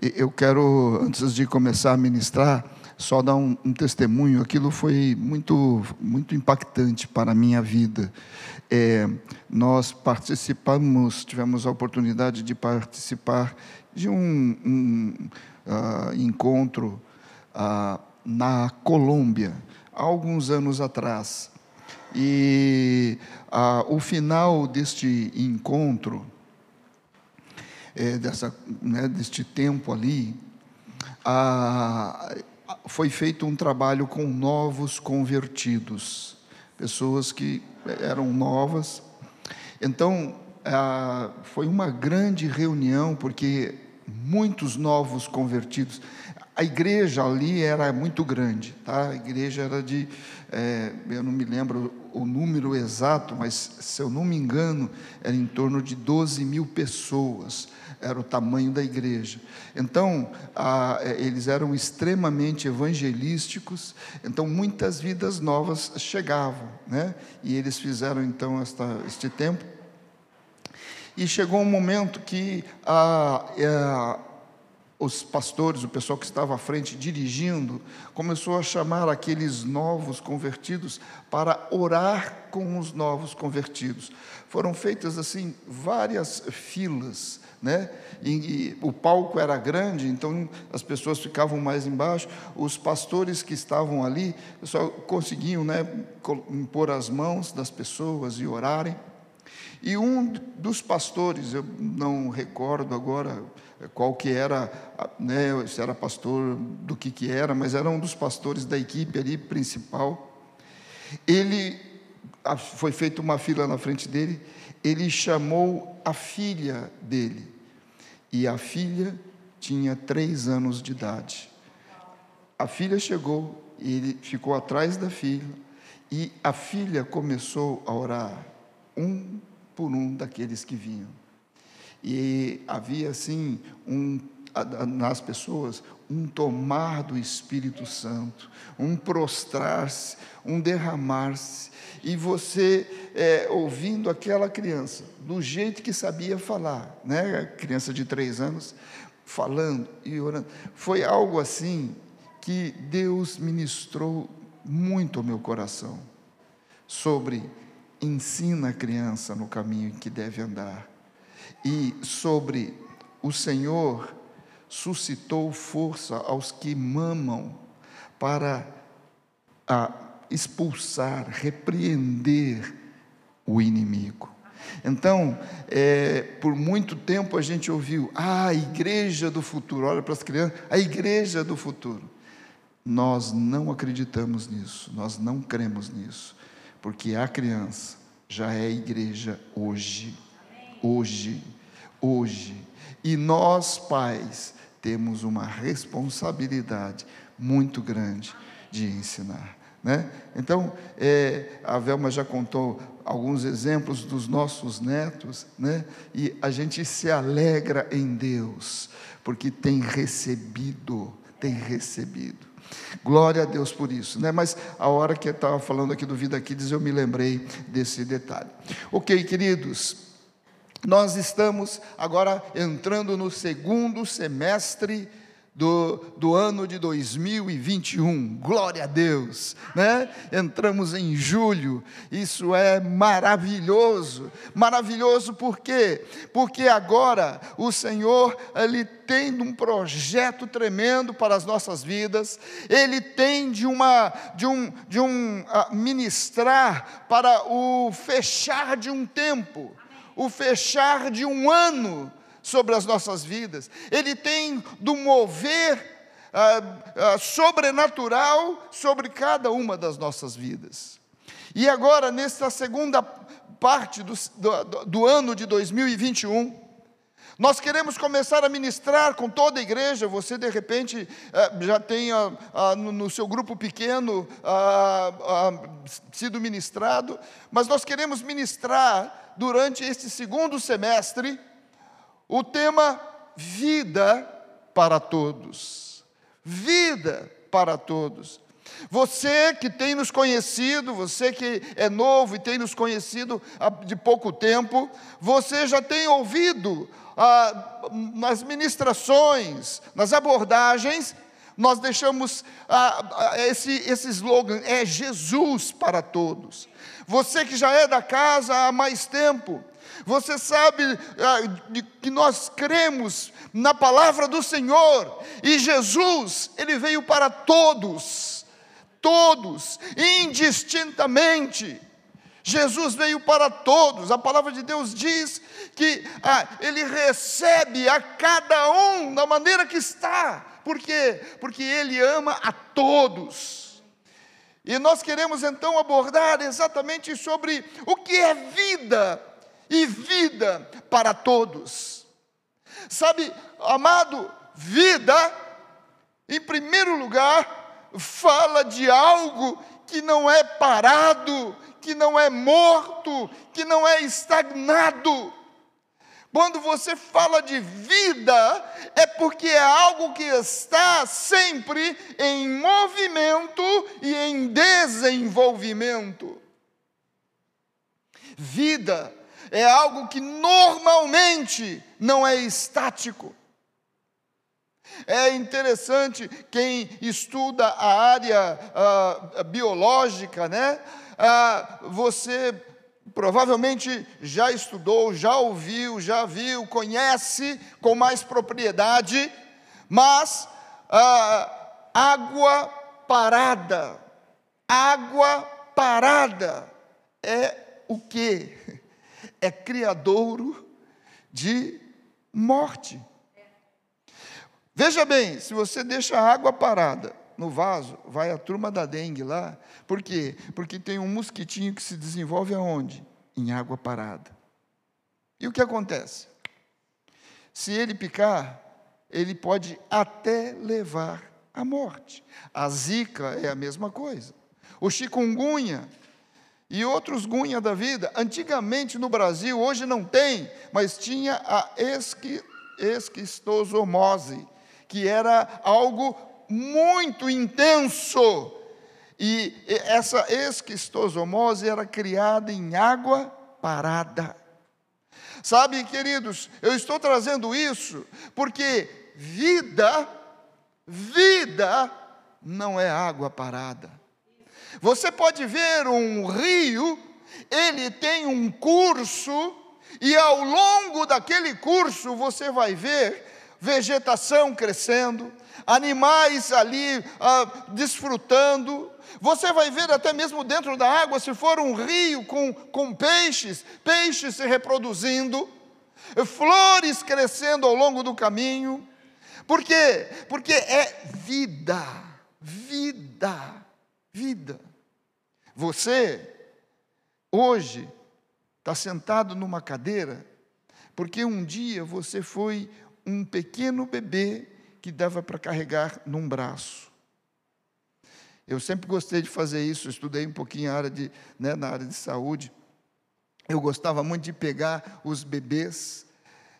Eu quero, antes de começar a ministrar, só dar um, um testemunho. Aquilo foi muito, muito impactante para a minha vida. É, nós participamos, tivemos a oportunidade de participar de um, um uh, encontro uh, na Colômbia, há alguns anos atrás. E uh, o final deste encontro, é, dessa, né, deste tempo ali, foi feito um trabalho com novos convertidos, pessoas que eram novas. Então, foi uma grande reunião, porque muitos novos convertidos. A igreja ali era muito grande, tá? A igreja era de, é, eu não me lembro o número exato, mas se eu não me engano, era em torno de 12 mil pessoas, era o tamanho da igreja. Então, a, é, eles eram extremamente evangelísticos, então muitas vidas novas chegavam, né? E eles fizeram então esta, este tempo e chegou um momento que ah, ah, os pastores, o pessoal que estava à frente dirigindo, começou a chamar aqueles novos convertidos para orar com os novos convertidos. Foram feitas assim várias filas, né? E, e, o palco era grande, então as pessoas ficavam mais embaixo. Os pastores que estavam ali só conseguiam, né, impor as mãos das pessoas e orarem. E um dos pastores, eu não recordo agora qual que era, né, se era pastor do que que era, mas era um dos pastores da equipe ali principal. Ele foi feita uma fila na frente dele, ele chamou a filha dele. E a filha tinha três anos de idade. A filha chegou, ele ficou atrás da filha, e a filha começou a orar. Um por um daqueles que vinham. E havia assim um nas pessoas um tomar do Espírito Santo, um prostrar-se, um derramar-se, e você é, ouvindo aquela criança, do jeito que sabia falar, né? Criança de três anos, falando e orando, foi algo assim que Deus ministrou muito ao meu coração sobre ensina a criança no caminho que deve andar. E sobre o Senhor suscitou força aos que mamam para expulsar, repreender o inimigo. Então, é, por muito tempo a gente ouviu, ah, a igreja do futuro, olha para as crianças, a igreja do futuro. Nós não acreditamos nisso, nós não cremos nisso porque a criança já é igreja hoje. Hoje, hoje. E nós, pais, temos uma responsabilidade muito grande de ensinar. Né? Então, é, a Velma já contou alguns exemplos dos nossos netos, né? e a gente se alegra em Deus, porque tem recebido, tem recebido. Glória a Deus por isso, né? Mas a hora que eu estava falando aqui do Vida Kids, eu me lembrei desse detalhe. Ok, queridos, nós estamos agora entrando no segundo semestre do, do ano de 2021. Glória a Deus, né? Entramos em julho. Isso é maravilhoso. Maravilhoso por quê? Porque agora o Senhor ele tem um projeto tremendo para as nossas vidas. Ele tem de uma de um de um uh, ministrar para o fechar de um tempo, o fechar de um ano sobre as nossas vidas, Ele tem do mover ah, ah, sobrenatural sobre cada uma das nossas vidas. E agora, nesta segunda parte do, do, do ano de 2021, nós queremos começar a ministrar com toda a igreja. Você, de repente, eh, já tem no seu grupo pequeno sido ministrado, mas nós queremos ministrar durante este segundo semestre o tema vida para todos. Vida para todos. Você que tem nos conhecido, você que é novo e tem nos conhecido de pouco tempo, você já tem ouvido ah, nas ministrações, nas abordagens, nós deixamos ah, ah, esse, esse slogan: é Jesus para todos. Você que já é da casa há mais tempo, você sabe ah, que nós cremos na palavra do Senhor e Jesus, ele veio para todos, todos, indistintamente. Jesus veio para todos, a palavra de Deus diz que ah, Ele recebe a cada um da maneira que está, por quê? Porque Ele ama a todos. E nós queremos então abordar exatamente sobre o que é vida e vida para todos. Sabe, amado, vida, em primeiro lugar, fala de algo que não é parado, que não é morto, que não é estagnado. Quando você fala de vida, é porque é algo que está sempre em movimento e em desenvolvimento. Vida é algo que normalmente não é estático. É interessante quem estuda a área uh, biológica, né? ah, você provavelmente já estudou, já ouviu, já viu, conhece com mais propriedade, mas ah, água parada, água parada é o que? É criadouro de morte. Veja bem, se você deixa a água parada no vaso, vai a turma da dengue lá. Por quê? Porque tem um mosquitinho que se desenvolve aonde? Em água parada. E o que acontece? Se ele picar, ele pode até levar à morte. A zika é a mesma coisa. O chikungunya e outros gunha da vida, antigamente no Brasil, hoje não tem, mas tinha a esqui, esquistosomose, que era algo muito intenso. E essa esquistosomose era criada em água parada. Sabe, queridos, eu estou trazendo isso porque vida, vida não é água parada. Você pode ver um rio, ele tem um curso, e ao longo daquele curso você vai ver vegetação crescendo, animais ali ah, desfrutando. Você vai ver até mesmo dentro da água, se for um rio com, com peixes, peixes se reproduzindo, flores crescendo ao longo do caminho. Por quê? Porque é vida, vida, vida. Você, hoje, está sentado numa cadeira, porque um dia você foi um pequeno bebê que dava para carregar num braço. Eu sempre gostei de fazer isso, estudei um pouquinho área de, né, na área de saúde. Eu gostava muito de pegar os bebês.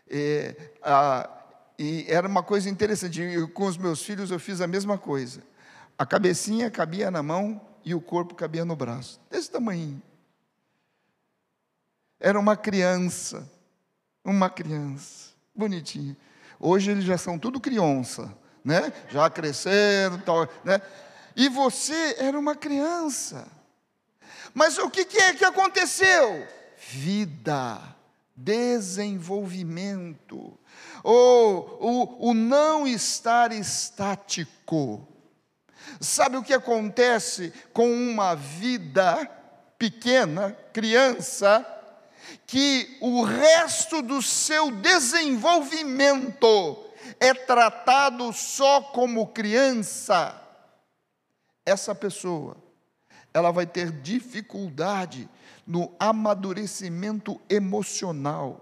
É, a, e era uma coisa interessante. Eu, com os meus filhos eu fiz a mesma coisa. A cabecinha cabia na mão e o corpo cabia no braço. Desse tamanho. Era uma criança. Uma criança. Bonitinha. Hoje eles já são tudo criança, né? Já cresceram, tal, né? E você era uma criança. Mas o que, é que aconteceu? Vida, desenvolvimento, ou o, o não estar estático. Sabe o que acontece com uma vida pequena, criança, que o resto do seu desenvolvimento é tratado só como criança, essa pessoa, ela vai ter dificuldade no amadurecimento emocional,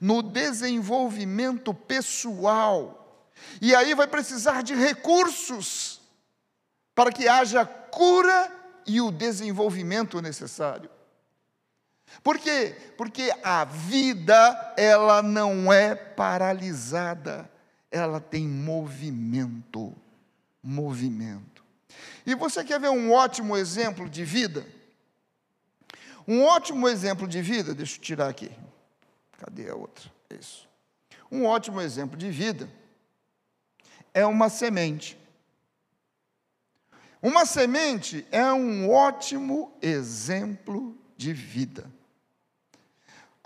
no desenvolvimento pessoal, e aí vai precisar de recursos para que haja cura e o desenvolvimento necessário. Por quê? Porque a vida, ela não é paralisada, ela tem movimento. Movimento. E você quer ver um ótimo exemplo de vida? Um ótimo exemplo de vida, deixa eu tirar aqui. Cadê a outra? Isso. Um ótimo exemplo de vida é uma semente. Uma semente é um ótimo exemplo de vida.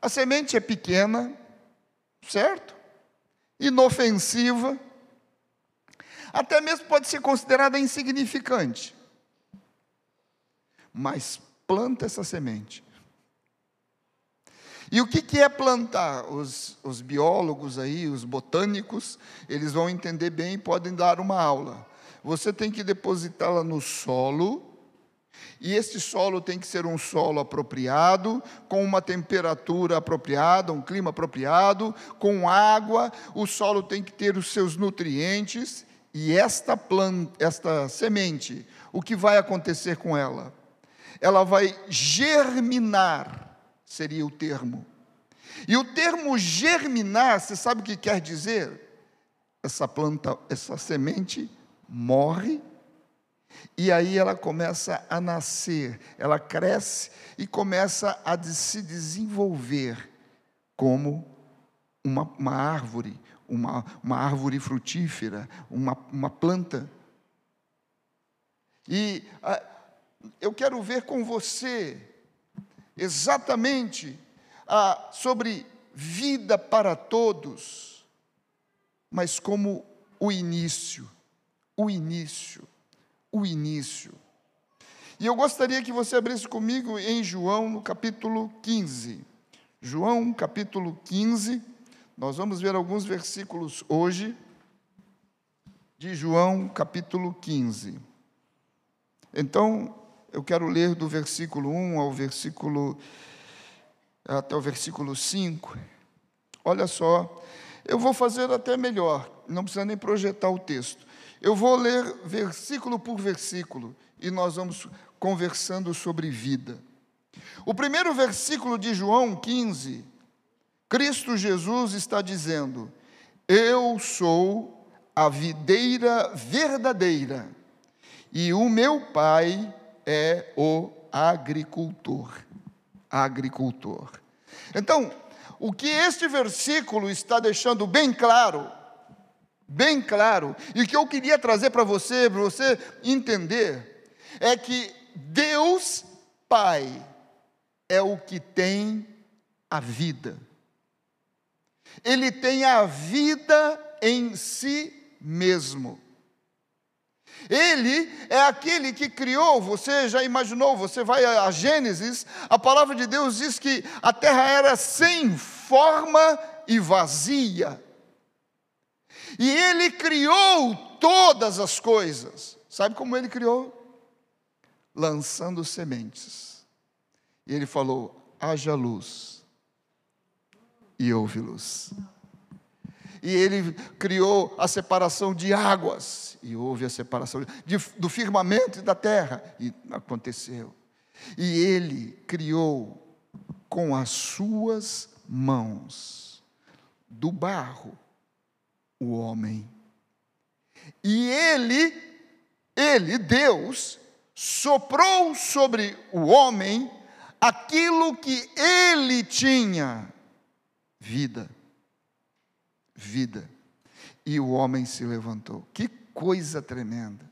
A semente é pequena, certo? Inofensiva, até mesmo pode ser considerada insignificante. Mas planta essa semente. E o que, é plantar? Os, os biólogos aí, os botânicos, eles vão entender bem e podem dar uma aula. Você tem que depositá-la no solo, e esse solo tem que ser um solo apropriado, com uma temperatura apropriada, um clima apropriado, com água, o solo tem que ter os seus nutrientes, e esta planta, esta semente, o que vai acontecer com ela? Ela vai germinar, seria o termo. E o termo germinar, você sabe o que quer dizer? Essa planta, essa semente morre e aí ela começa a nascer, ela cresce e começa a se desenvolver como uma, uma árvore, uma, uma árvore frutífera, uma, uma planta. E a, eu quero ver com você exatamente a, sobre vida para todos, mas como o início, o início, o início. E eu gostaria que você abrisse comigo em João, no capítulo 15. João, capítulo 15. Nós vamos ver alguns versículos hoje de João, capítulo 15. Então, eu quero ler do versículo 1 ao versículo até o versículo 5. Olha só, eu vou fazer até melhor, não precisa nem projetar o texto. Eu vou ler versículo por versículo e nós vamos conversando sobre vida. O primeiro versículo de João 15 Cristo Jesus está dizendo: Eu sou a videira verdadeira e o meu pai é o agricultor. Agricultor. Então, o que este versículo está deixando bem claro, bem claro, e que eu queria trazer para você, para você entender, é que Deus Pai é o que tem a vida. Ele tem a vida em si mesmo. Ele é aquele que criou, você já imaginou, você vai a Gênesis, a palavra de Deus diz que a terra era sem forma e vazia. E ele criou todas as coisas. Sabe como ele criou? Lançando sementes. E ele falou: haja luz e houve luz. E ele criou a separação de águas, e houve a separação de, do firmamento e da terra, e aconteceu. E ele criou com as suas mãos, do barro, o homem. E ele, ele, Deus, soprou sobre o homem aquilo que ele tinha vida. Vida. E o homem se levantou. Que coisa tremenda.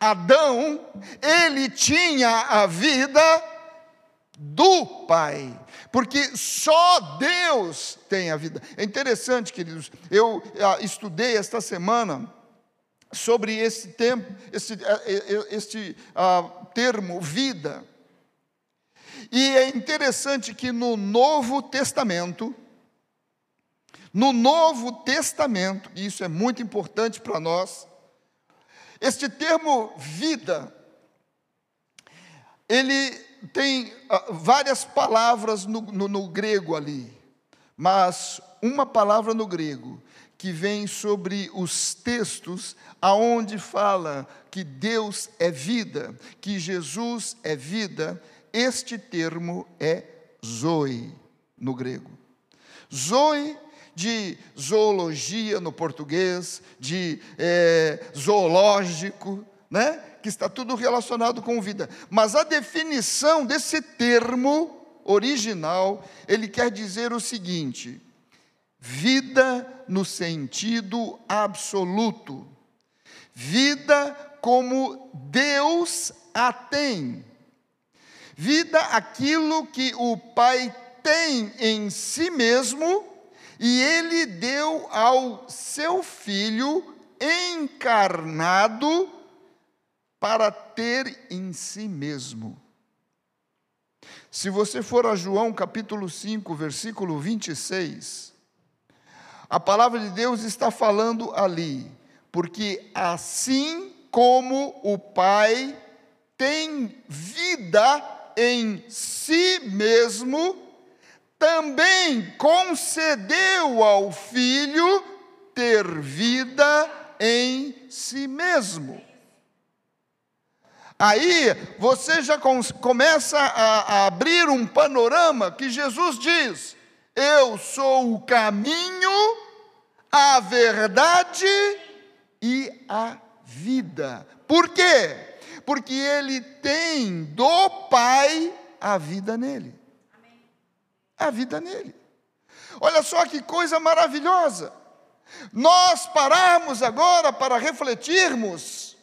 Adão, ele tinha a vida do Pai, porque só Deus tem a vida. É interessante, queridos, eu ah, estudei esta semana sobre esse tempo, esse, ah, este uh, termo vida. E é interessante que no Novo Testamento, no Novo Testamento, e isso é muito importante para nós, este termo vida, ele tem uh, várias palavras no, no, no grego ali, mas uma palavra no grego que vem sobre os textos aonde fala que Deus é vida, que Jesus é vida, este termo é zoe no grego. Zoe de zoologia no português, de é, zoológico, né? Que está tudo relacionado com vida. Mas a definição desse termo original, ele quer dizer o seguinte: vida no sentido absoluto, vida como Deus a tem, vida aquilo que o Pai tem em si mesmo e ele deu ao seu filho encarnado para ter em si mesmo. Se você for a João capítulo 5, versículo 26, a palavra de Deus está falando ali, porque assim como o Pai tem vida em si mesmo, também concedeu ao Filho ter vida em si mesmo. Aí você já começa a, a abrir um panorama que Jesus diz: Eu sou o caminho, a verdade e a vida. Por quê? Porque ele tem do Pai a vida nele. A vida nele. Olha só que coisa maravilhosa. Nós pararmos agora para refletirmos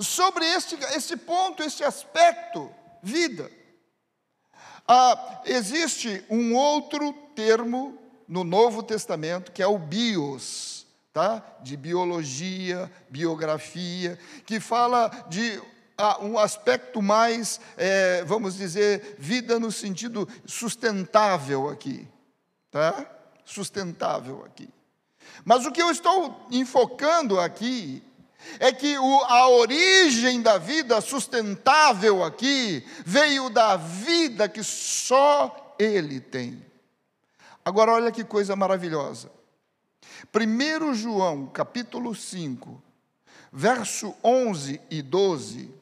sobre este, este ponto, este aspecto, vida. Ah, existe um outro termo no Novo Testamento que é o bios, tá? de biologia, biografia, que fala de um aspecto mais, é, vamos dizer, vida no sentido sustentável aqui. Tá? Sustentável aqui. Mas o que eu estou enfocando aqui é que o, a origem da vida sustentável aqui veio da vida que só Ele tem. Agora, olha que coisa maravilhosa. 1 João, capítulo 5, verso 11 e 12,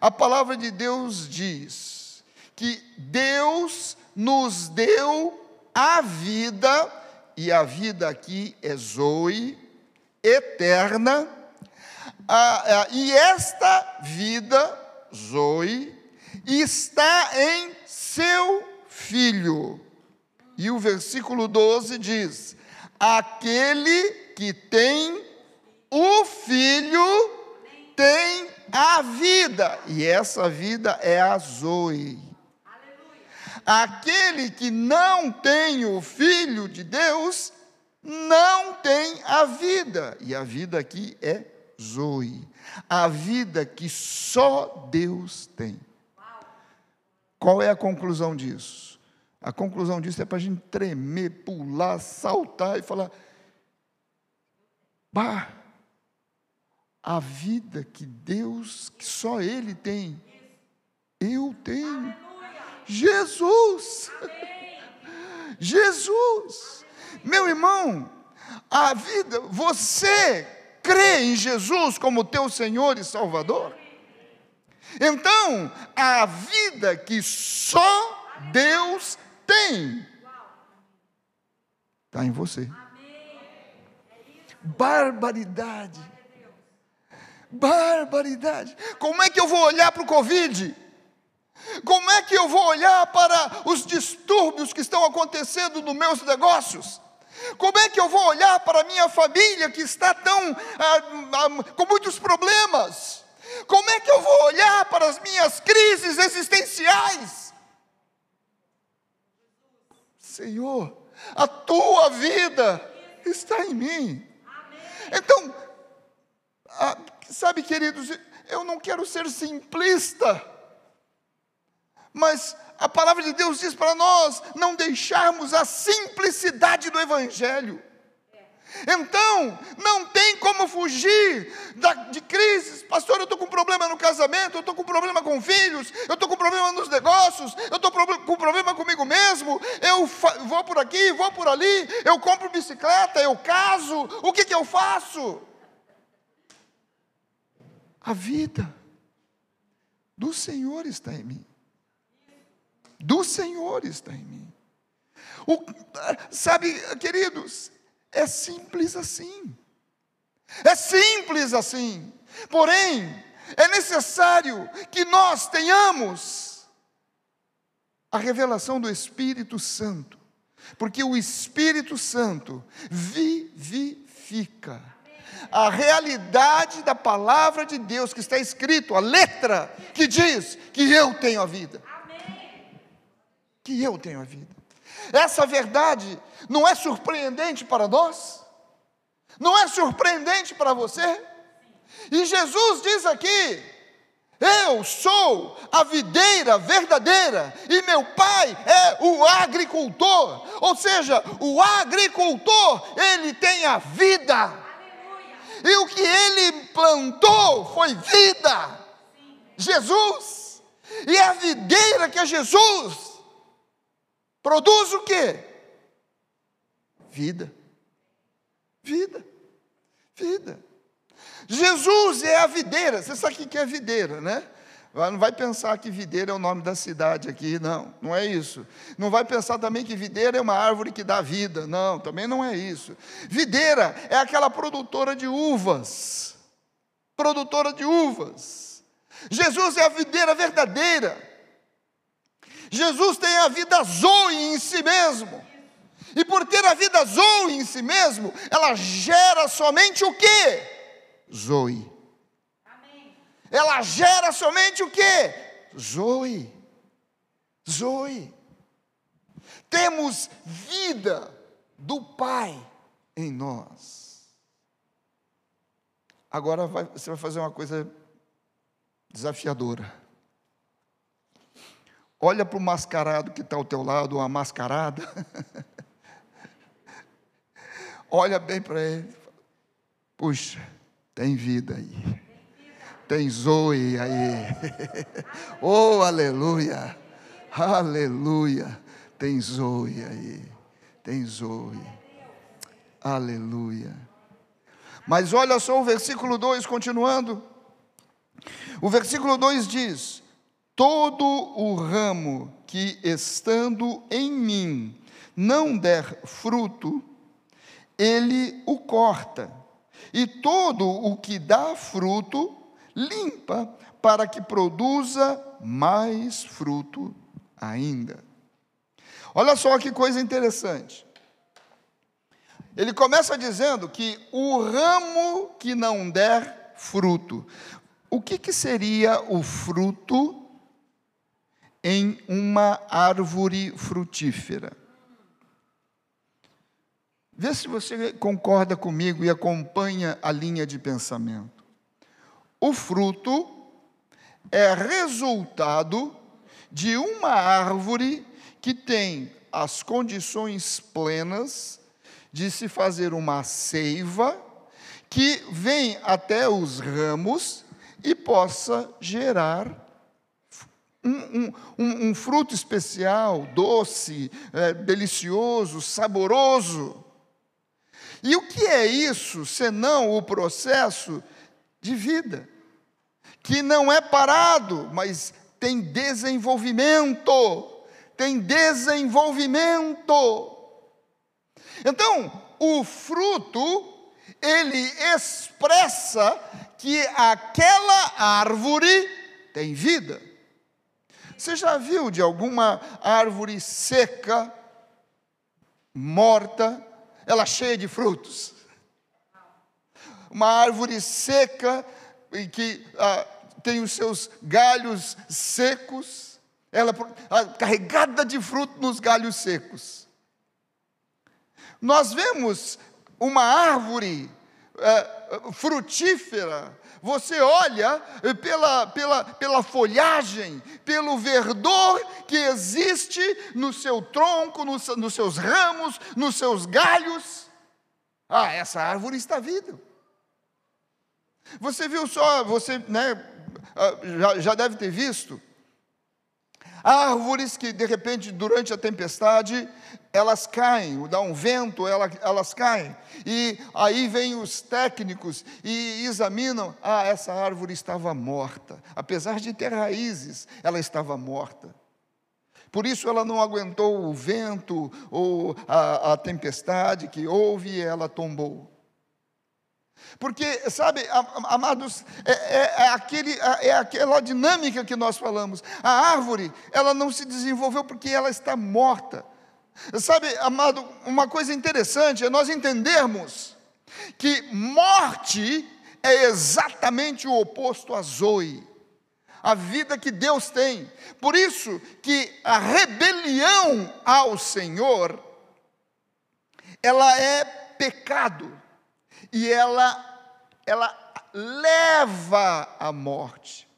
a palavra de Deus diz que Deus nos deu a vida, e a vida aqui é Zoe, eterna, ah, ah, e esta vida, Zoe, está em seu filho. E o versículo 12 diz: Aquele que tem o filho tem a vida, e essa vida é a Zoe. Aquele que não tem o filho de Deus não tem a vida, e a vida aqui é Zoe, a vida que só Deus tem. Qual é a conclusão disso? A conclusão disso é para a gente tremer, pular, saltar e falar: Bah, a vida que Deus, que só Ele tem, eu tenho. Jesus! Jesus! Meu irmão, a vida, você crê em Jesus como teu Senhor e Salvador? Então, a vida que só Deus tem está em você. Barbaridade. Barbaridade. Como é que eu vou olhar para o Covid? Como é que eu vou olhar para os distúrbios que estão acontecendo nos meus negócios? Como é que eu vou olhar para a minha família que está tão ah, ah, com muitos problemas? Como é que eu vou olhar para as minhas crises existenciais? Senhor, a tua vida está em mim. Então, sabe, queridos, eu não quero ser simplista, mas a palavra de Deus diz para nós não deixarmos a simplicidade do Evangelho. Então, não tem como fugir da, de crises. Pastor, eu estou com problema no casamento, eu estou com problema com filhos, eu estou com problema nos negócios, eu estou com problema comigo mesmo. Eu vou por aqui, vou por ali, eu compro bicicleta, eu caso. O que, que eu faço? A vida do Senhor está em mim do Senhor está em mim. O, sabe, queridos, é simples assim. É simples assim. Porém, é necessário que nós tenhamos a revelação do Espírito Santo, porque o Espírito Santo vivifica a realidade da palavra de Deus que está escrito, a letra que diz que eu tenho a vida. Que eu tenho a vida. Essa verdade não é surpreendente para nós? Não é surpreendente para você? E Jesus diz aqui: Eu sou a videira verdadeira e meu pai é o agricultor. Ou seja, o agricultor, ele tem a vida. E o que ele plantou foi vida. Jesus. E a videira que é Jesus produz o quê? Vida. Vida. Vida. Jesus é a videira. Você sabe o que é videira, né? Não vai pensar que videira é o nome da cidade aqui, não, não é isso. Não vai pensar também que videira é uma árvore que dá vida, não, também não é isso. Videira é aquela produtora de uvas, produtora de uvas. Jesus é a videira verdadeira. Jesus tem a vida zoe em si mesmo. E por ter a vida zoe em si mesmo, ela gera somente o quê? Zoe. Ela gera somente o quê? Zoe. Zoe. Temos vida do Pai em nós. Agora vai, você vai fazer uma coisa desafiadora. Olha para o mascarado que está ao teu lado, ou a mascarada. Olha bem para ele. Puxa, tem vida aí. Tem zoe aí. oh, aleluia. Aleluia. Tem zoe aí. Tem zoe. Aleluia. Mas olha só o versículo 2, continuando. O versículo 2 diz: Todo o ramo que estando em mim não der fruto, ele o corta, e todo o que dá fruto, limpa, para que produza mais fruto ainda. Olha só que coisa interessante. Ele começa dizendo que o ramo que não der fruto. O que, que seria o fruto em uma árvore frutífera? Vê se você concorda comigo e acompanha a linha de pensamento. O fruto é resultado de uma árvore que tem as condições plenas de se fazer uma seiva que vem até os ramos e possa gerar um, um, um, fruto especial, doce, é, delicioso, saboroso. E o que é isso, senão o processo de vida, que não é parado, mas tem desenvolvimento, tem desenvolvimento. Então, o fruto, ele expressa que aquela árvore tem vida. Você já viu de alguma árvore seca, morta, ela cheia de frutos. Uma árvore seca, que ah, tem os seus galhos secos, ela carregada de fruto nos galhos secos. Nós vemos uma árvore ah, frutífera, você olha pela, pela, pela folhagem, pelo verdor que existe no seu tronco, nos, nos seus ramos, nos seus galhos. Ah, essa árvore está viva. Você viu só, você né, já, já deve ter visto, árvores que de repente durante a tempestade elas caem, dá um vento, elas, elas caem. E aí vêm os técnicos e examinam: ah, essa árvore estava morta. Apesar de ter raízes, ela estava morta. Por isso ela não aguentou o vento ou a, a tempestade que houve e ela tombou. Porque, sabe, amados, é, é, é, aquele, é aquela dinâmica que nós falamos. A árvore, ela não se desenvolveu porque ela está morta. Sabe, amado, uma coisa interessante é nós entendermos que morte é exatamente o oposto a zoe, a vida que Deus tem. Por isso que a rebelião ao Senhor, ela é pecado e ela, ela leva à morte.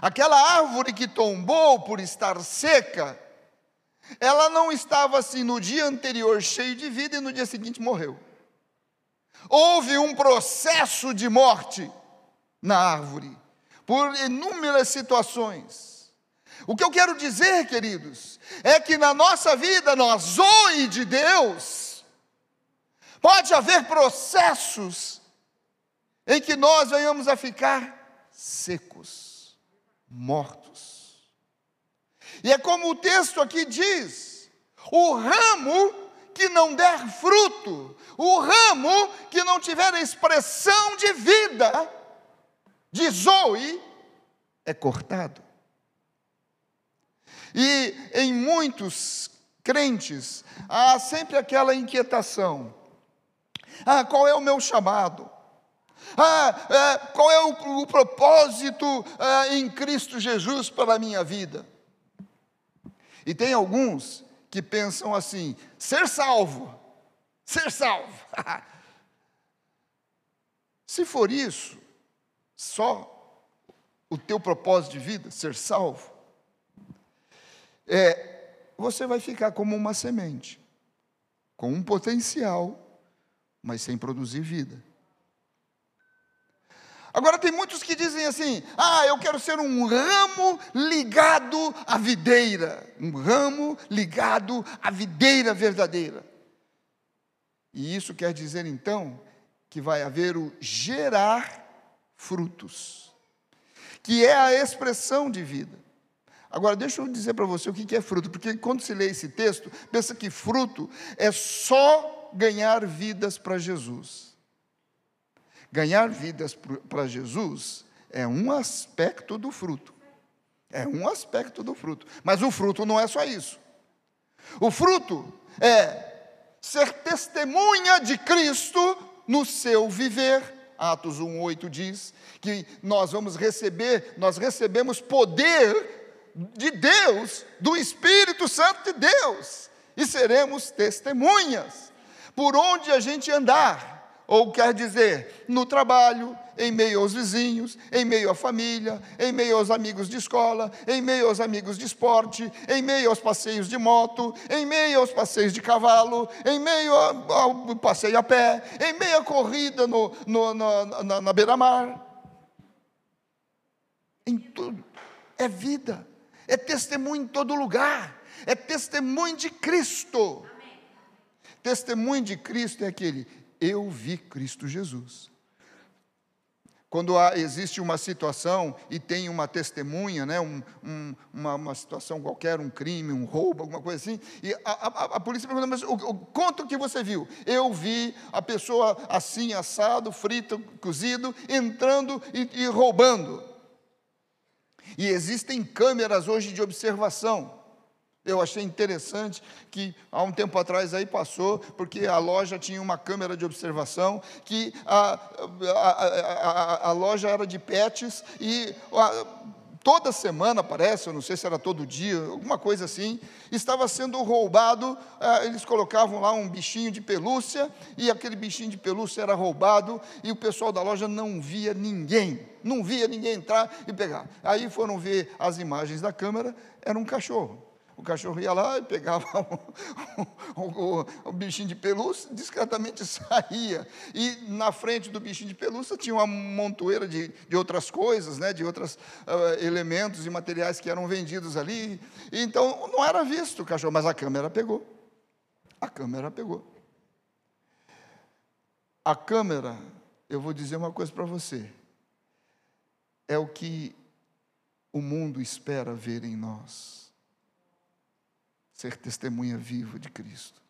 Aquela árvore que tombou por estar seca, ela não estava assim no dia anterior cheio de vida e no dia seguinte morreu. Houve um processo de morte na árvore, por inúmeras situações. O que eu quero dizer, queridos, é que na nossa vida, nós zoe de Deus, Pode haver processos em que nós venhamos a ficar secos, mortos. E é como o texto aqui diz: o ramo que não der fruto, o ramo que não tiver expressão de vida, de Zoe, é cortado. E em muitos crentes há sempre aquela inquietação: ah, qual é o meu chamado? Ah, é, qual é o, o propósito ah, em Cristo Jesus para a minha vida? E tem alguns que pensam assim: ser salvo, ser salvo. Se for isso, só o teu propósito de vida, ser salvo, é, você vai ficar como uma semente, com um potencial mas sem produzir vida. Agora, tem muitos que dizem assim: ah, eu quero ser um ramo ligado à videira, um ramo ligado à videira verdadeira. E isso quer dizer então que vai haver o gerar frutos, que é a expressão de vida. Agora, deixa eu dizer para você o que é fruto, porque quando se lê esse texto, pensa que fruto é só ganhar vidas para Jesus. Ganhar vidas para Jesus é um aspecto do fruto. É um aspecto do fruto. Mas o fruto não é só isso. O fruto é ser testemunha de Cristo no seu viver. Atos 1:8 diz que nós vamos receber, nós recebemos poder de Deus, do Espírito Santo de Deus, e seremos testemunhas por onde a gente andar, ou quer dizer, no trabalho, em meio aos vizinhos, em meio à família, em meio aos amigos de escola, em meio aos amigos de esporte, em meio aos passeios de moto, em meio aos passeios de cavalo, em meio ao passeio a pé, em meio à corrida no, no, na, na beira-mar. Em tudo. É vida, é testemunho em todo lugar, é testemunho de Cristo. Testemunho de Cristo é aquele, eu vi Cristo Jesus. Quando há, existe uma situação e tem uma testemunha, né, um, um, uma, uma, situação qualquer, um crime, um roubo, alguma coisa assim, e a, a, a polícia pergunta, mas o, o, conta o que você viu. Eu vi a pessoa assim, assado, frito, cozido, entrando e, e roubando. E existem câmeras hoje de observação. Eu achei interessante que há um tempo atrás aí passou, porque a loja tinha uma câmera de observação, que a, a, a, a loja era de pets e toda semana, parece, eu não sei se era todo dia, alguma coisa assim, estava sendo roubado, eles colocavam lá um bichinho de pelúcia, e aquele bichinho de pelúcia era roubado, e o pessoal da loja não via ninguém, não via ninguém entrar e pegar. Aí foram ver as imagens da câmera, era um cachorro. O cachorro ia lá e pegava o, o, o, bichinho de pelúcia, discretamente saía. E na frente do bichinho de pelúcia tinha uma montoeira de, de outras coisas, né, de outros uh, elementos e materiais que eram vendidos ali. E, então não era visto o cachorro, mas a câmera pegou. A câmera pegou. A câmera, eu vou dizer uma coisa para você, é o que o mundo espera ver em nós ser testemunha viva de Cristo.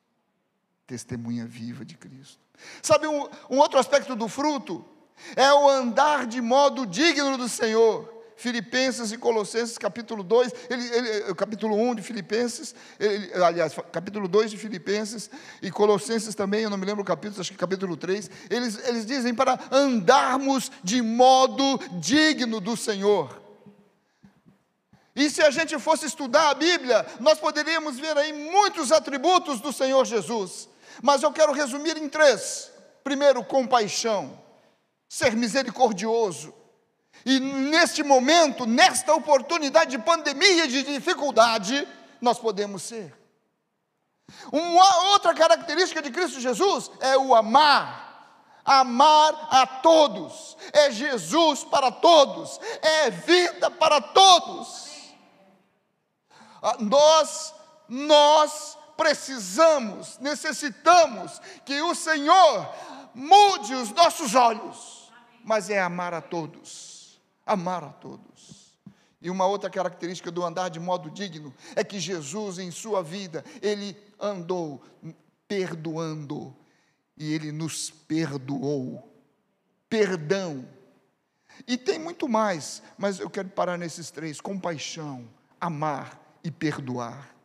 testemunha viva de Cristo. Sabe um, um outro aspecto do fruto? É o andar de modo digno do Senhor. Filipenses e Colossenses, capítulo 2, ele, ele, capítulo 1 de Filipenses, ele, aliás, capítulo 2 de Filipenses e Colossenses também, eu não me lembro o capítulo, acho que capítulo 3, eles, eles dizem para andarmos de modo digno do Senhor. E se a gente fosse estudar a Bíblia, nós poderíamos ver aí muitos atributos do Senhor Jesus, mas eu quero resumir em três. Primeiro, compaixão, ser misericordioso, e neste momento, nesta oportunidade de pandemia, de dificuldade, nós podemos ser. Uma outra característica de Cristo Jesus é o amar. Amar a todos. É Jesus para todos. É vida para todos. Ah, nós, nós precisamos, necessitamos que o Senhor mude os nossos olhos, mas é amar a todos amar a todos. E uma outra característica do andar de modo digno é que Jesus, em sua vida, ele andou perdoando e ele nos perdoou. Perdão. E tem muito mais, mas eu quero parar nesses três: compaixão, amar e perdoar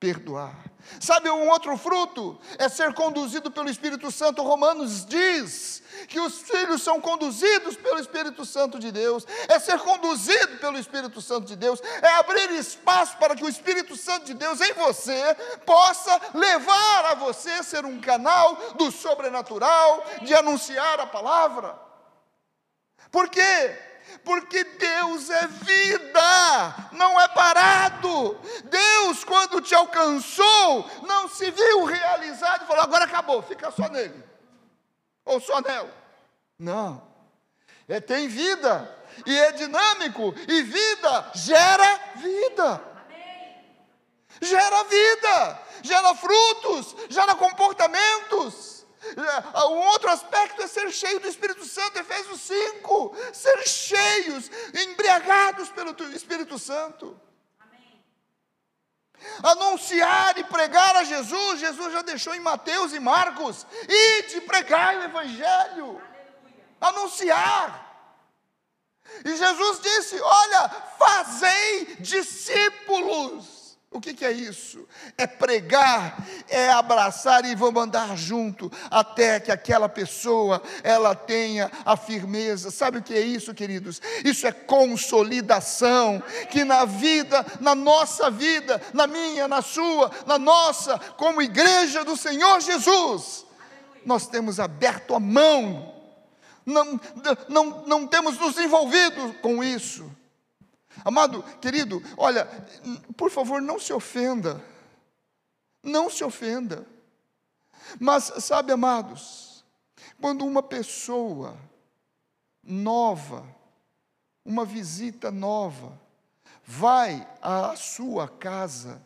perdoar. Sabe um outro fruto? É ser conduzido pelo Espírito Santo. Romanos diz que os filhos são conduzidos pelo Espírito Santo de Deus. É ser conduzido pelo Espírito Santo de Deus. É abrir espaço para que o Espírito Santo de Deus em você possa levar a você ser um canal do sobrenatural, de anunciar a palavra. Por quê? Porque Deus é vida, não é parado. Deus, quando te alcançou, não se viu realizado e falou: agora acabou, fica só nele, ou só nela. Não, é, tem vida, e é dinâmico, e vida gera vida. Gera vida, gera frutos, gera comportamentos. É, um outro aspecto é ser cheio do Espírito Santo, Efésios 5. Ser cheios, embriagados pelo Espírito Santo. Amém. Anunciar e pregar a Jesus, Jesus já deixou em Mateus e Marcos, e de pregar o Evangelho. Aleluia. Anunciar. E Jesus disse: Olha, fazei discípulos. O que, que, é isso? É pregar, é abraçar e vamos andar junto até que aquela pessoa ela tenha a firmeza. Sabe o que é isso, queridos? Isso é consolidação que na vida, na nossa vida, na minha, na sua, na nossa, como igreja do Senhor Jesus, nós temos aberto a mão. Não, não, não temos nos envolvido com isso. Amado, querido, olha, por favor, não se ofenda. Não se ofenda. Mas, sabe, amados, quando uma pessoa nova, uma visita nova, vai à sua casa,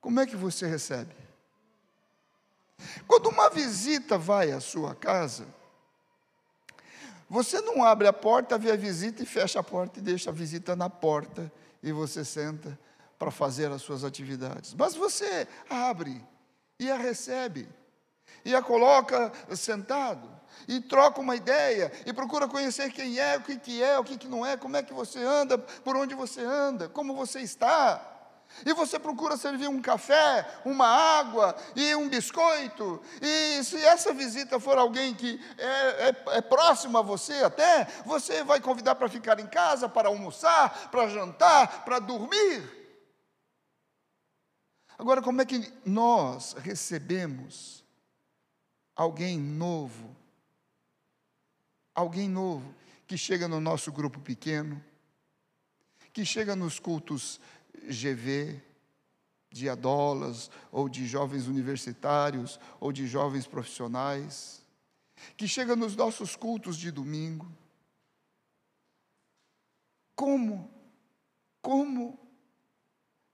como é que você recebe? Quando uma visita vai à sua casa, você não abre a porta, vê a visita e fecha a porta e deixa a visita na porta e você senta para fazer as suas atividades. Mas você abre e a recebe e a coloca sentado e troca uma ideia e procura conhecer quem é, o que, que é, o que, que não é, como é que você anda, por onde você anda, como você está. E você procura servir um café, uma água e um biscoito. E se essa visita for alguém que é, é, é próximo a você até, você vai convidar para ficar em casa, para almoçar, para jantar, para dormir. Agora, como é que nós recebemos alguém novo? Alguém novo que chega no nosso grupo pequeno, que chega nos cultos GV, de adolas, ou de jovens universitários, ou de jovens profissionais, que chega nos nossos cultos de domingo. Como? Como?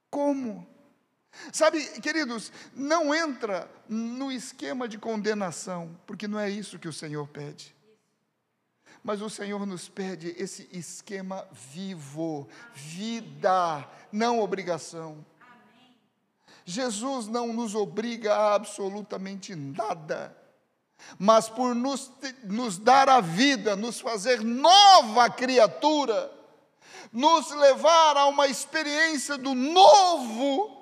Como? Sabe, queridos, não entra no esquema de condenação, porque não é isso que o Senhor pede. Mas o Senhor nos pede esse esquema vivo, vida, não obrigação. Jesus não nos obriga a absolutamente nada, mas por nos, nos dar a vida, nos fazer nova criatura, nos levar a uma experiência do novo,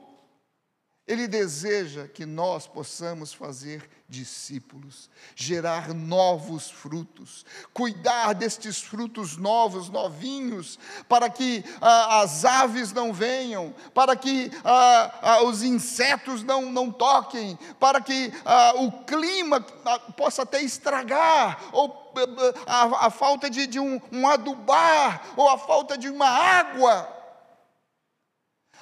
Ele deseja que nós possamos fazer discípulos, gerar novos frutos, cuidar destes frutos novos, novinhos, para que ah, as aves não venham, para que ah, ah, os insetos não, não toquem, para que ah, o clima ah, possa até estragar, ou ah, a, a falta de, de um, um adubar, ou a falta de uma água.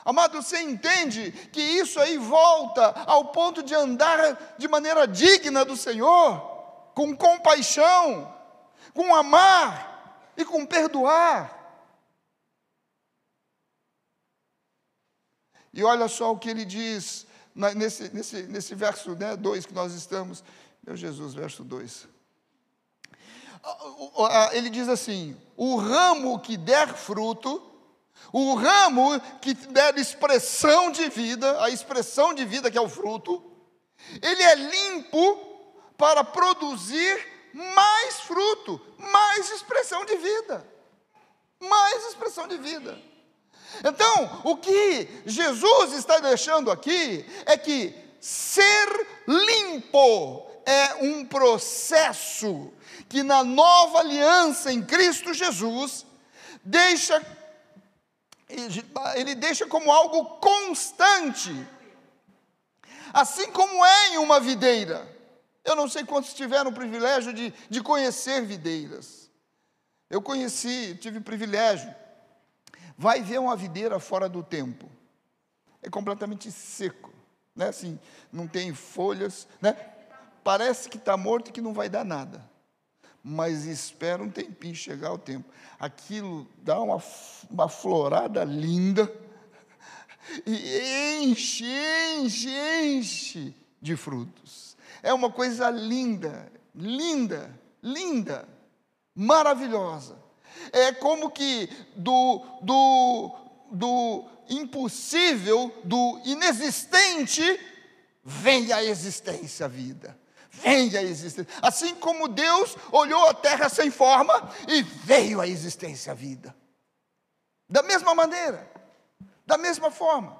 Amado, você entende que isso aí volta ao ponto de andar de maneira digna do Senhor, com compaixão, com amar e com perdoar. E olha só o que ele diz nesse, nesse, nesse verso 2 né, que nós estamos. Meu Jesus, verso 2. Ele diz assim: O ramo que der fruto, o ramo que der expressão de vida, a expressão de vida que é o fruto, ele é limpo para produzir mais fruto, mais expressão de vida. Mais expressão de vida. Então, o que Jesus está deixando aqui é que ser limpo é um processo que na nova aliança em Cristo Jesus deixa ele deixa como algo constante, assim como é em uma videira. Eu não sei quantos tiveram o privilégio de, de conhecer videiras. Eu conheci, tive privilégio. Vai ver uma videira fora do tempo. É completamente seco, né? Assim, não tem folhas, né? Parece que está morto e que não vai dar nada mas espera um tempinho chegar o tempo. Aquilo dá uma, uma florada linda e enche, enche, enche de frutos. É uma coisa linda, linda, linda, maravilhosa. É como que do, do, do impossível, do inexistente, vem a existência, a vida vem a existência. Assim como Deus olhou a terra sem forma e veio a existência a vida. Da mesma maneira, da mesma forma.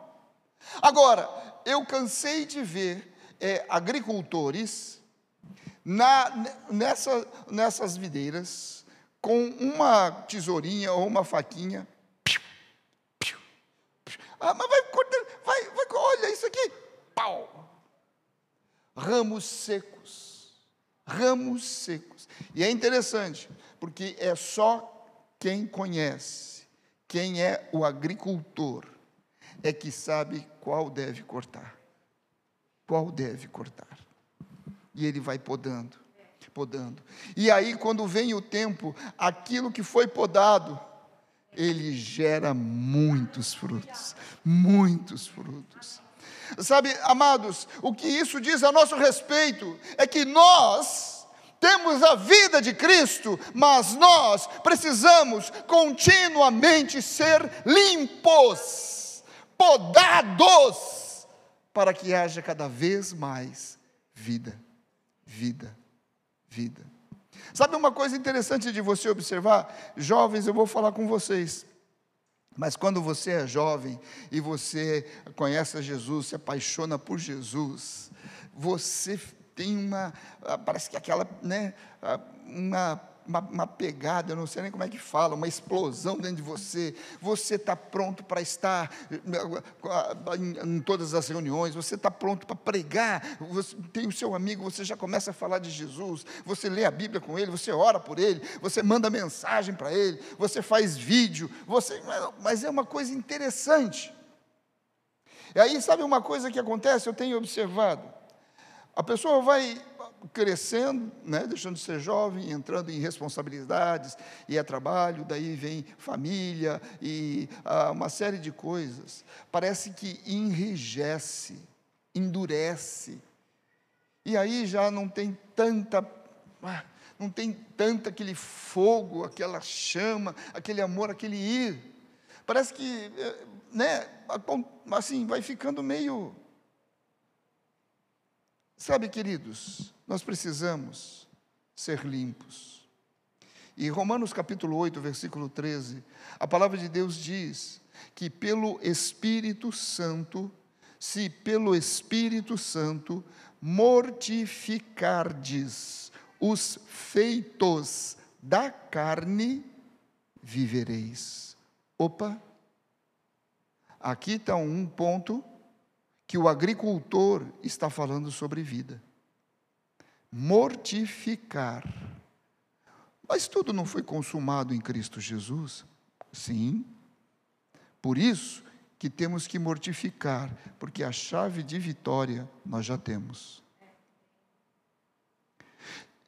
Agora, eu cansei de ver é, agricultores na, nessa, nessas videiras com uma tesourinha ou uma faquinha. Ah, mas vai cortar, vai, vai, olha isso aqui, pau, ramos secos. Ramos secos. E é interessante, porque é só quem conhece, quem é o agricultor, é que sabe qual deve cortar. Qual deve cortar. E ele vai podando, podando. E aí, quando vem o tempo, aquilo que foi podado, ele gera muitos frutos, muitos frutos. Sabe, amados, o que isso diz a nosso respeito é que nós temos a vida de Cristo, mas nós precisamos continuamente ser limpos, podados, para que haja cada vez mais vida, vida, vida. Sabe uma coisa interessante de você observar? Jovens, eu vou falar com vocês. Mas quando você é jovem e você conhece Jesus, se apaixona por Jesus, você tem uma, ah, parece que aquela, né, ah, uma uma, uma, pegada, eu não sei nem como é que fala, uma explosão dentro de você. Você está pronto para estar em, em, todas as reuniões, você está pronto para pregar. Você tem o seu amigo, você já começa a falar de Jesus, você lê a Bíblia com ele, você ora por ele, você manda mensagem para ele, você faz vídeo, você, mas é uma coisa interessante. E aí, sabe uma coisa que acontece? Eu tenho observado. A pessoa vai crescendo, né, deixando de ser jovem, entrando em responsabilidades, e é trabalho, daí vem família e ah, uma série de coisas. Parece que enrijece, endurece. E aí já não tem tanta. Ah, não tem tanto aquele fogo, aquela chama, aquele amor, aquele ir. Parece que, eh, né, assim, vai ficando meio Sabe, queridos, nós precisamos ser limpos. E Romanos capítulo 8, versículo 13, a palavra de Deus diz que pelo Espírito Santo, se pelo Espírito Santo mortificardes os feitos da carne, vivereis. Opa! Aqui está um ponto que o agricultor está falando sobre vida. Mortificar. Mas tudo não foi consumado em Cristo Jesus? Sim. Por isso que temos que mortificar, porque a chave de vitória nós já temos.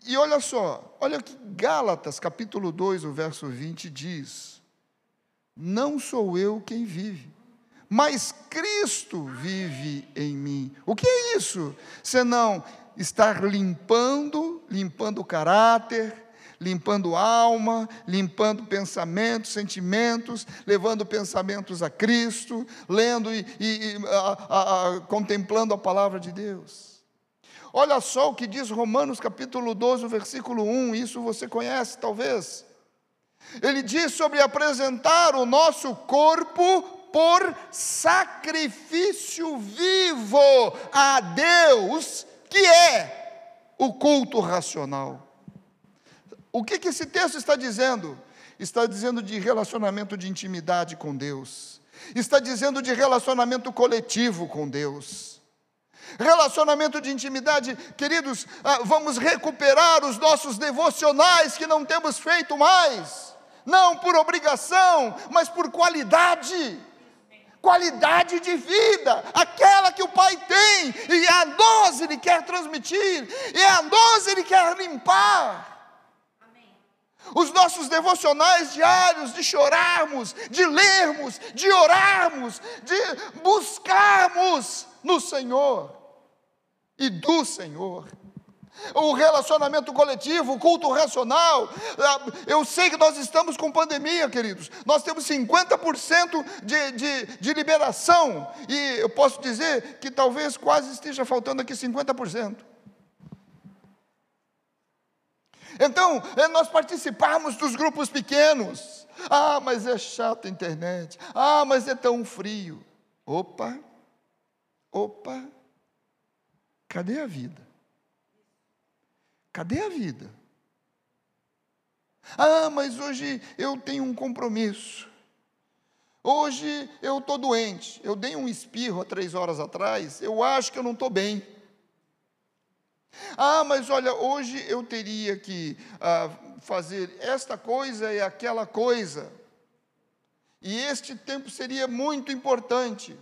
E olha só, olha que Gálatas, capítulo 2, o verso 20 diz: Não sou eu quem vive, mas Cristo vive em mim. O que é isso? Senão estar limpando, limpando o caráter, limpando alma, limpando pensamentos, sentimentos, levando pensamentos a Cristo, lendo e, e, e a, a, a, contemplando a palavra de Deus. Olha só o que diz Romanos capítulo 12, versículo 1, isso você conhece talvez. Ele diz sobre apresentar o nosso corpo por sacrifício vivo a Deus, que é o culto racional. O que, que esse texto está dizendo? Está dizendo de relacionamento de intimidade com Deus, está dizendo de relacionamento coletivo com Deus. Relacionamento de intimidade, queridos, ah, vamos recuperar os nossos devocionais que não temos feito mais, não por obrigação, mas por qualidade qualidade de vida, aquela que o Pai tem, e a nós Ele quer transmitir, e a nós Ele quer limpar. Os nossos devocionais diários de chorarmos, de lermos, de orarmos, de buscarmos no Senhor e do Senhor o relacionamento coletivo, o culto racional. Ah, eu sei que nós estamos com pandemia, queridos. Nós temos 50% de, de, de liberação. E eu posso dizer que talvez quase esteja faltando aqui 50%. Então, é nós participarmos dos grupos pequenos. Ah, mas é chato a internet. Ah, mas é tão frio. Opa, opa, cadê a vida? Cadê a vida? Ah, mas hoje eu tenho um compromisso. Hoje eu estou doente. Eu dei um espirro há três horas atrás. Eu acho que eu não estou bem. Ah, mas olha, hoje eu teria que ah, fazer esta coisa e aquela coisa. E este tempo seria muito importante.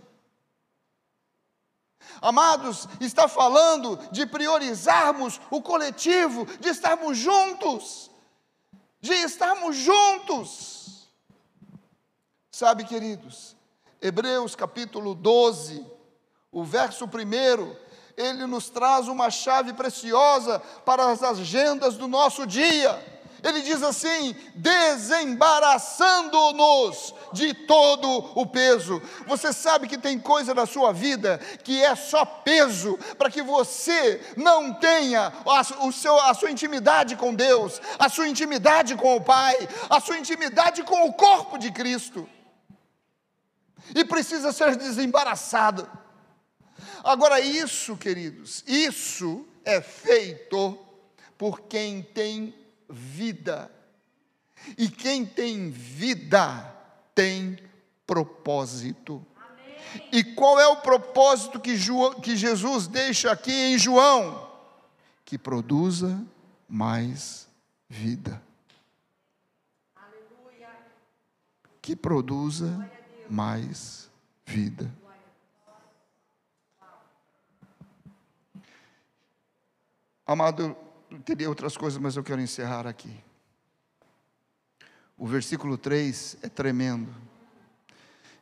Amados, está falando de priorizarmos o coletivo, de estarmos juntos, de estarmos juntos. Sabe, queridos, Hebreus capítulo 12, o verso 1, ele nos traz uma chave preciosa para as agendas do nosso dia ele diz assim: desembaraçando-nos de todo o peso. Você sabe que tem coisa na sua vida que é só peso para que você não tenha a, o seu, a sua intimidade com Deus, a sua intimidade com o Pai, a sua intimidade com o corpo de Cristo. E precisa ser desembaraçado. Agora, isso, queridos, isso é feito por quem tem vida. E quem tem vida tem propósito. Amém. E qual é o propósito que, que Jesus deixa aqui em João? Que produza mais vida. Aleluia. Que produza mais vida. Amado, teria outras coisas, mas eu quero encerrar aqui. O versículo 3 é tremendo.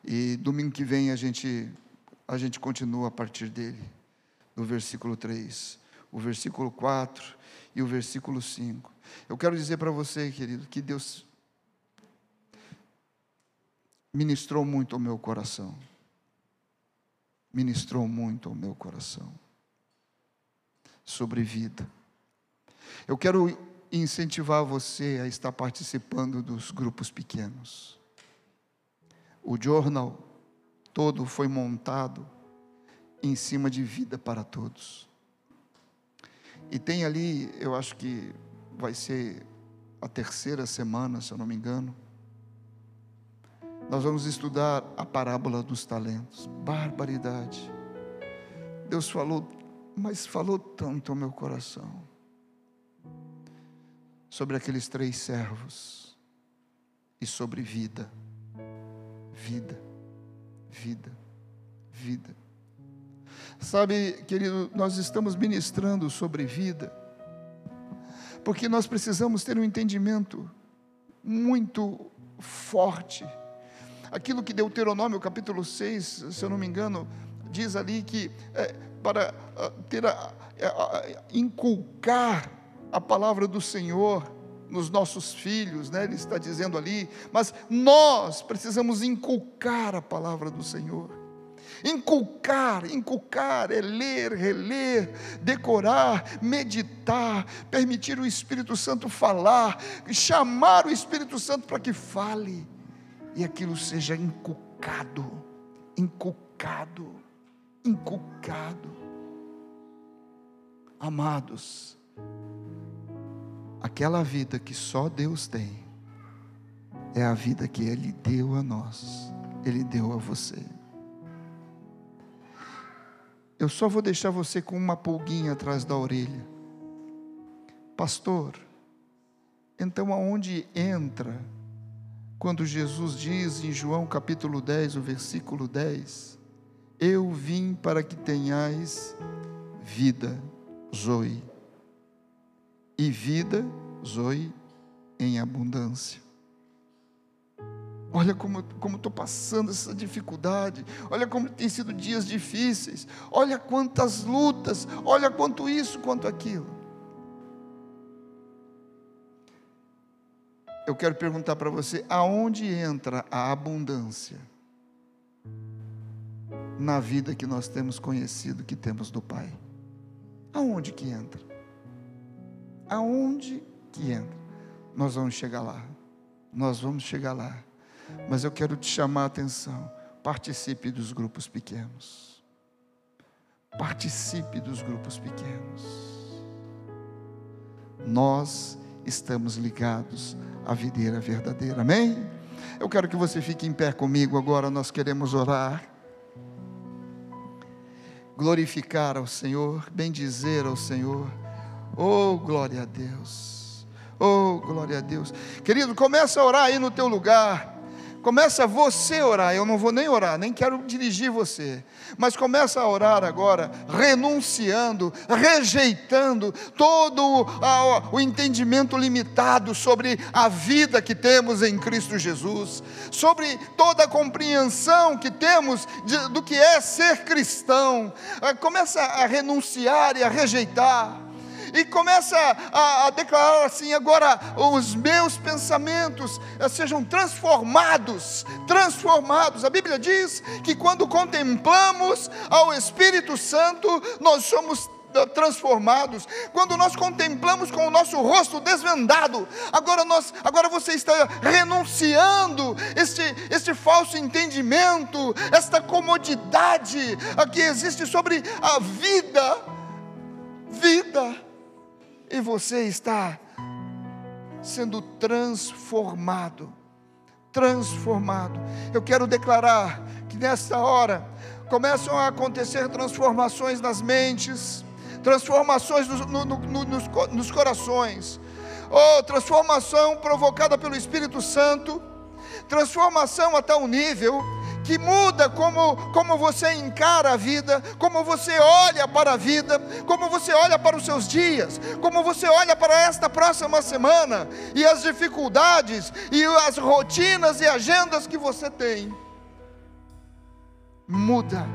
E domingo que vem a gente a gente continua a partir dele, do versículo 3, o versículo 4 e o versículo 5. Eu quero dizer para você, querido, que Deus ministrou muito ao meu coração. Ministrou muito ao meu coração. sobre vida. Eu quero incentivar você a estar participando dos grupos pequenos. O jornal todo foi montado em cima de vida para todos. E tem ali, eu acho que vai ser a terceira semana, se eu não me engano. Nós vamos estudar a parábola dos talentos. Barbaridade. Deus falou, mas falou tanto ao meu coração sobre aqueles três servos e sobre vida, vida, vida, vida. Sabe, querido, nós estamos ministrando sobre vida, porque nós precisamos ter um entendimento muito forte. Aquilo que Deuteronômio, capítulo 6, se eu não me engano, diz ali que é, para ah, ter a, a, a, inculcar a palavra do Senhor nos nossos filhos, né? Ele está dizendo ali, mas nós precisamos inculcar a palavra do Senhor. Inculcar, inculcar é ler, reler, decorar, meditar, permitir o Espírito Santo falar, chamar o Espírito Santo para que fale e aquilo seja inculcado, inculcado, inculcado. Amados, aquela vida que só Deus tem, é a vida que Ele deu a nós, Ele deu a você. Eu só vou deixar você com uma pulguinha atrás da orelha. Pastor, então aonde entra quando Jesus diz em João capítulo 10, o versículo 10: Eu vim para que tenhais vida, Zoe e vida, Zoe, em abundância. Olha como estou passando essa dificuldade, olha como tem sido dias difíceis, olha quantas lutas, olha quanto isso, quanto aquilo. Eu quero perguntar para você: aonde entra a abundância na vida que nós temos conhecido, que temos do Pai? Aonde que entra? Aonde que entra? Nós vamos chegar lá. Nós vamos chegar lá. Mas eu quero te chamar a atenção. Participe dos grupos pequenos. Participe dos grupos pequenos. Nós estamos ligados à videira verdadeira. Amém? Eu quero que você fique em pé comigo agora. Nós queremos orar. Glorificar ao Senhor, bendizer ao Senhor Oh, glória a Deus. Oh, glória a Deus. Querido, começa a orar aí no teu lugar. Começa você a orar. Eu não vou nem orar, nem quero dirigir você. Mas começa a orar agora, renunciando, rejeitando todo o entendimento limitado sobre a vida que temos em Cristo Jesus, sobre toda a compreensão que temos de, do que é ser cristão. Ah, começa a renunciar e a rejeitar e começa a, a declarar assim: agora os meus pensamentos eh, sejam transformados, transformados. A Bíblia diz que quando contemplamos ao Espírito Santo, nós somos eh, transformados, quando nós contemplamos com o nosso rosto desvendado, agora nós, agora você está renunciando este, este falso entendimento, esta comodidade que existe sobre a vida, vida e você está sendo transformado. Transformado. Eu quero declarar que nesta hora começam a acontecer transformações nas mentes, transformações no, no, no, nos, nos corações, oh, transformação provocada pelo Espírito Santo, transformação a tal nível que muda como, como você encara a vida, como você olha para a vida, como você olha para os seus dias, como você olha para esta próxima semana e as dificuldades e as rotinas e agendas que você tem. Muda,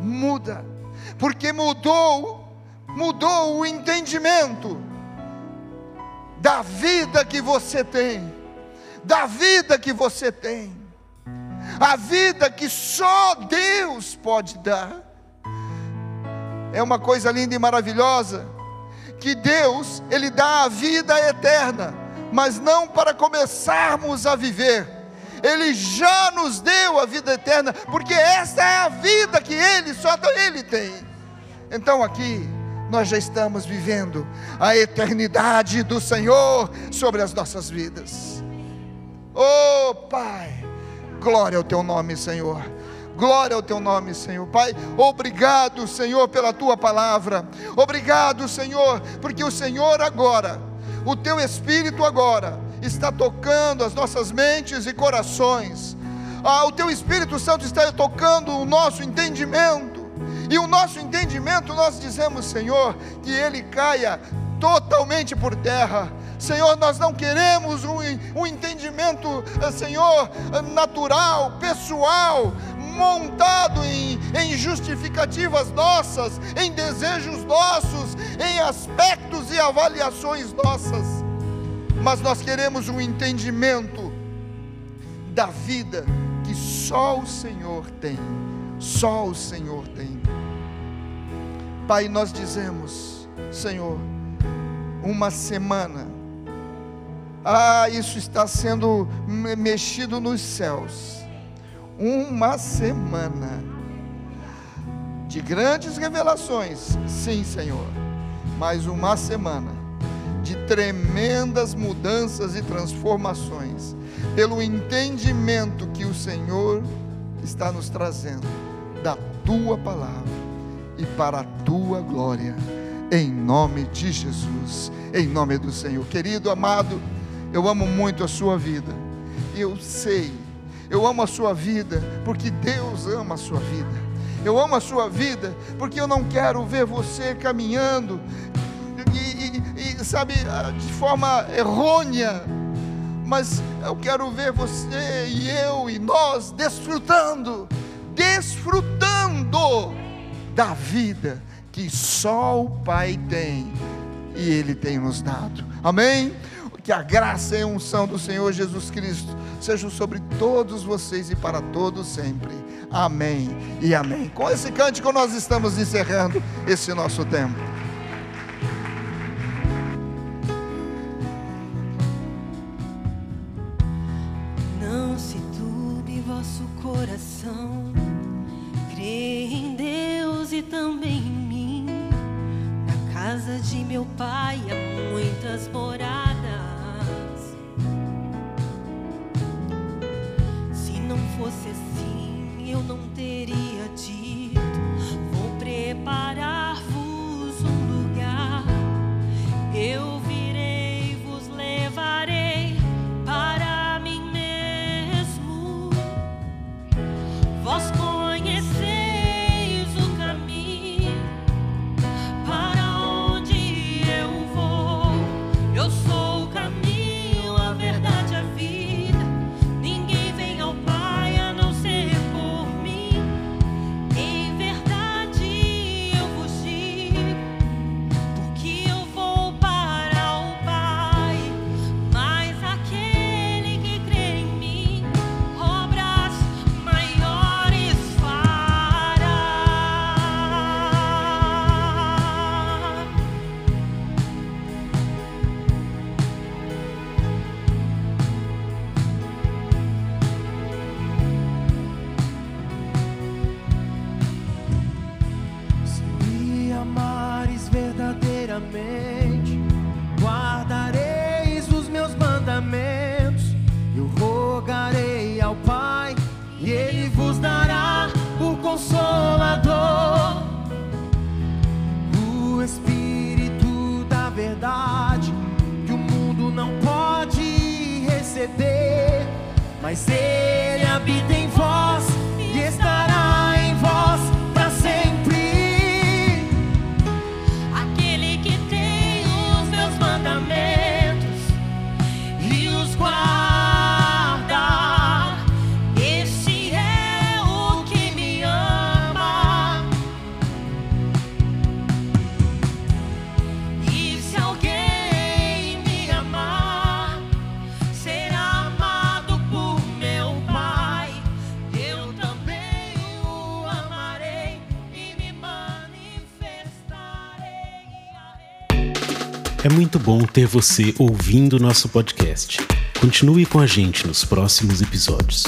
muda, porque mudou, mudou o entendimento da vida que você tem, da vida que você tem a vida que só Deus pode dar. É uma coisa linda e maravilhosa que Deus, ele dá a vida eterna, mas não para começarmos a viver. Ele já nos deu a vida eterna, porque esta é a vida que ele só ele tem. Então aqui nós já estamos vivendo a eternidade do Senhor sobre as nossas vidas. Oh, Pai, glória ao teu nome, Senhor. Glória ao teu nome, Senhor. Pai, obrigado, Senhor, pela tua palavra. Obrigado, Senhor, porque o Senhor agora, o teu espírito agora, está tocando as nossas mentes e corações. Ah, o teu Espírito Santo está tocando o nosso entendimento. E o nosso entendimento, nós dizemos, Senhor, que ele caia totalmente por terra. Senhor, nós não queremos um, um entendimento, eh, Senhor, natural, pessoal, montado em, em justificativas nossas, em desejos nossos, em aspectos e avaliações nossas, mas nós queremos um entendimento da vida que só o Senhor tem, só o Senhor tem. Pai, nós dizemos, Senhor, uma semana, ah, isso está sendo mexido nos céus uma semana de grandes revelações, sim, Senhor, mas uma semana de tremendas mudanças e transformações, pelo entendimento que o Senhor está nos trazendo da tua palavra e para a tua glória, em nome de Jesus, em nome do Senhor. Querido amado, eu amo muito a sua vida, eu sei eu amo a sua vida, porque Deus ama a sua vida. Eu amo a sua vida, porque eu não quero ver você caminhando, e, e, e sabe, de forma errônea, mas eu quero ver você e eu e nós desfrutando, desfrutando da vida que só o Pai tem e Ele tem nos dado. Amém? Que a graça e a unção do Senhor Jesus Cristo sejam sobre todos vocês e para todos sempre. Amém e amém. Com esse cântico nós estamos encerrando esse nosso tempo. Não se turbe vosso coração, crê em Deus e também em mim. Na casa de meu pai há muitas moradas. Não teria dito: Vou preparar-vos muito bom ter você ouvindo nosso podcast. Continue com a gente nos próximos episódios.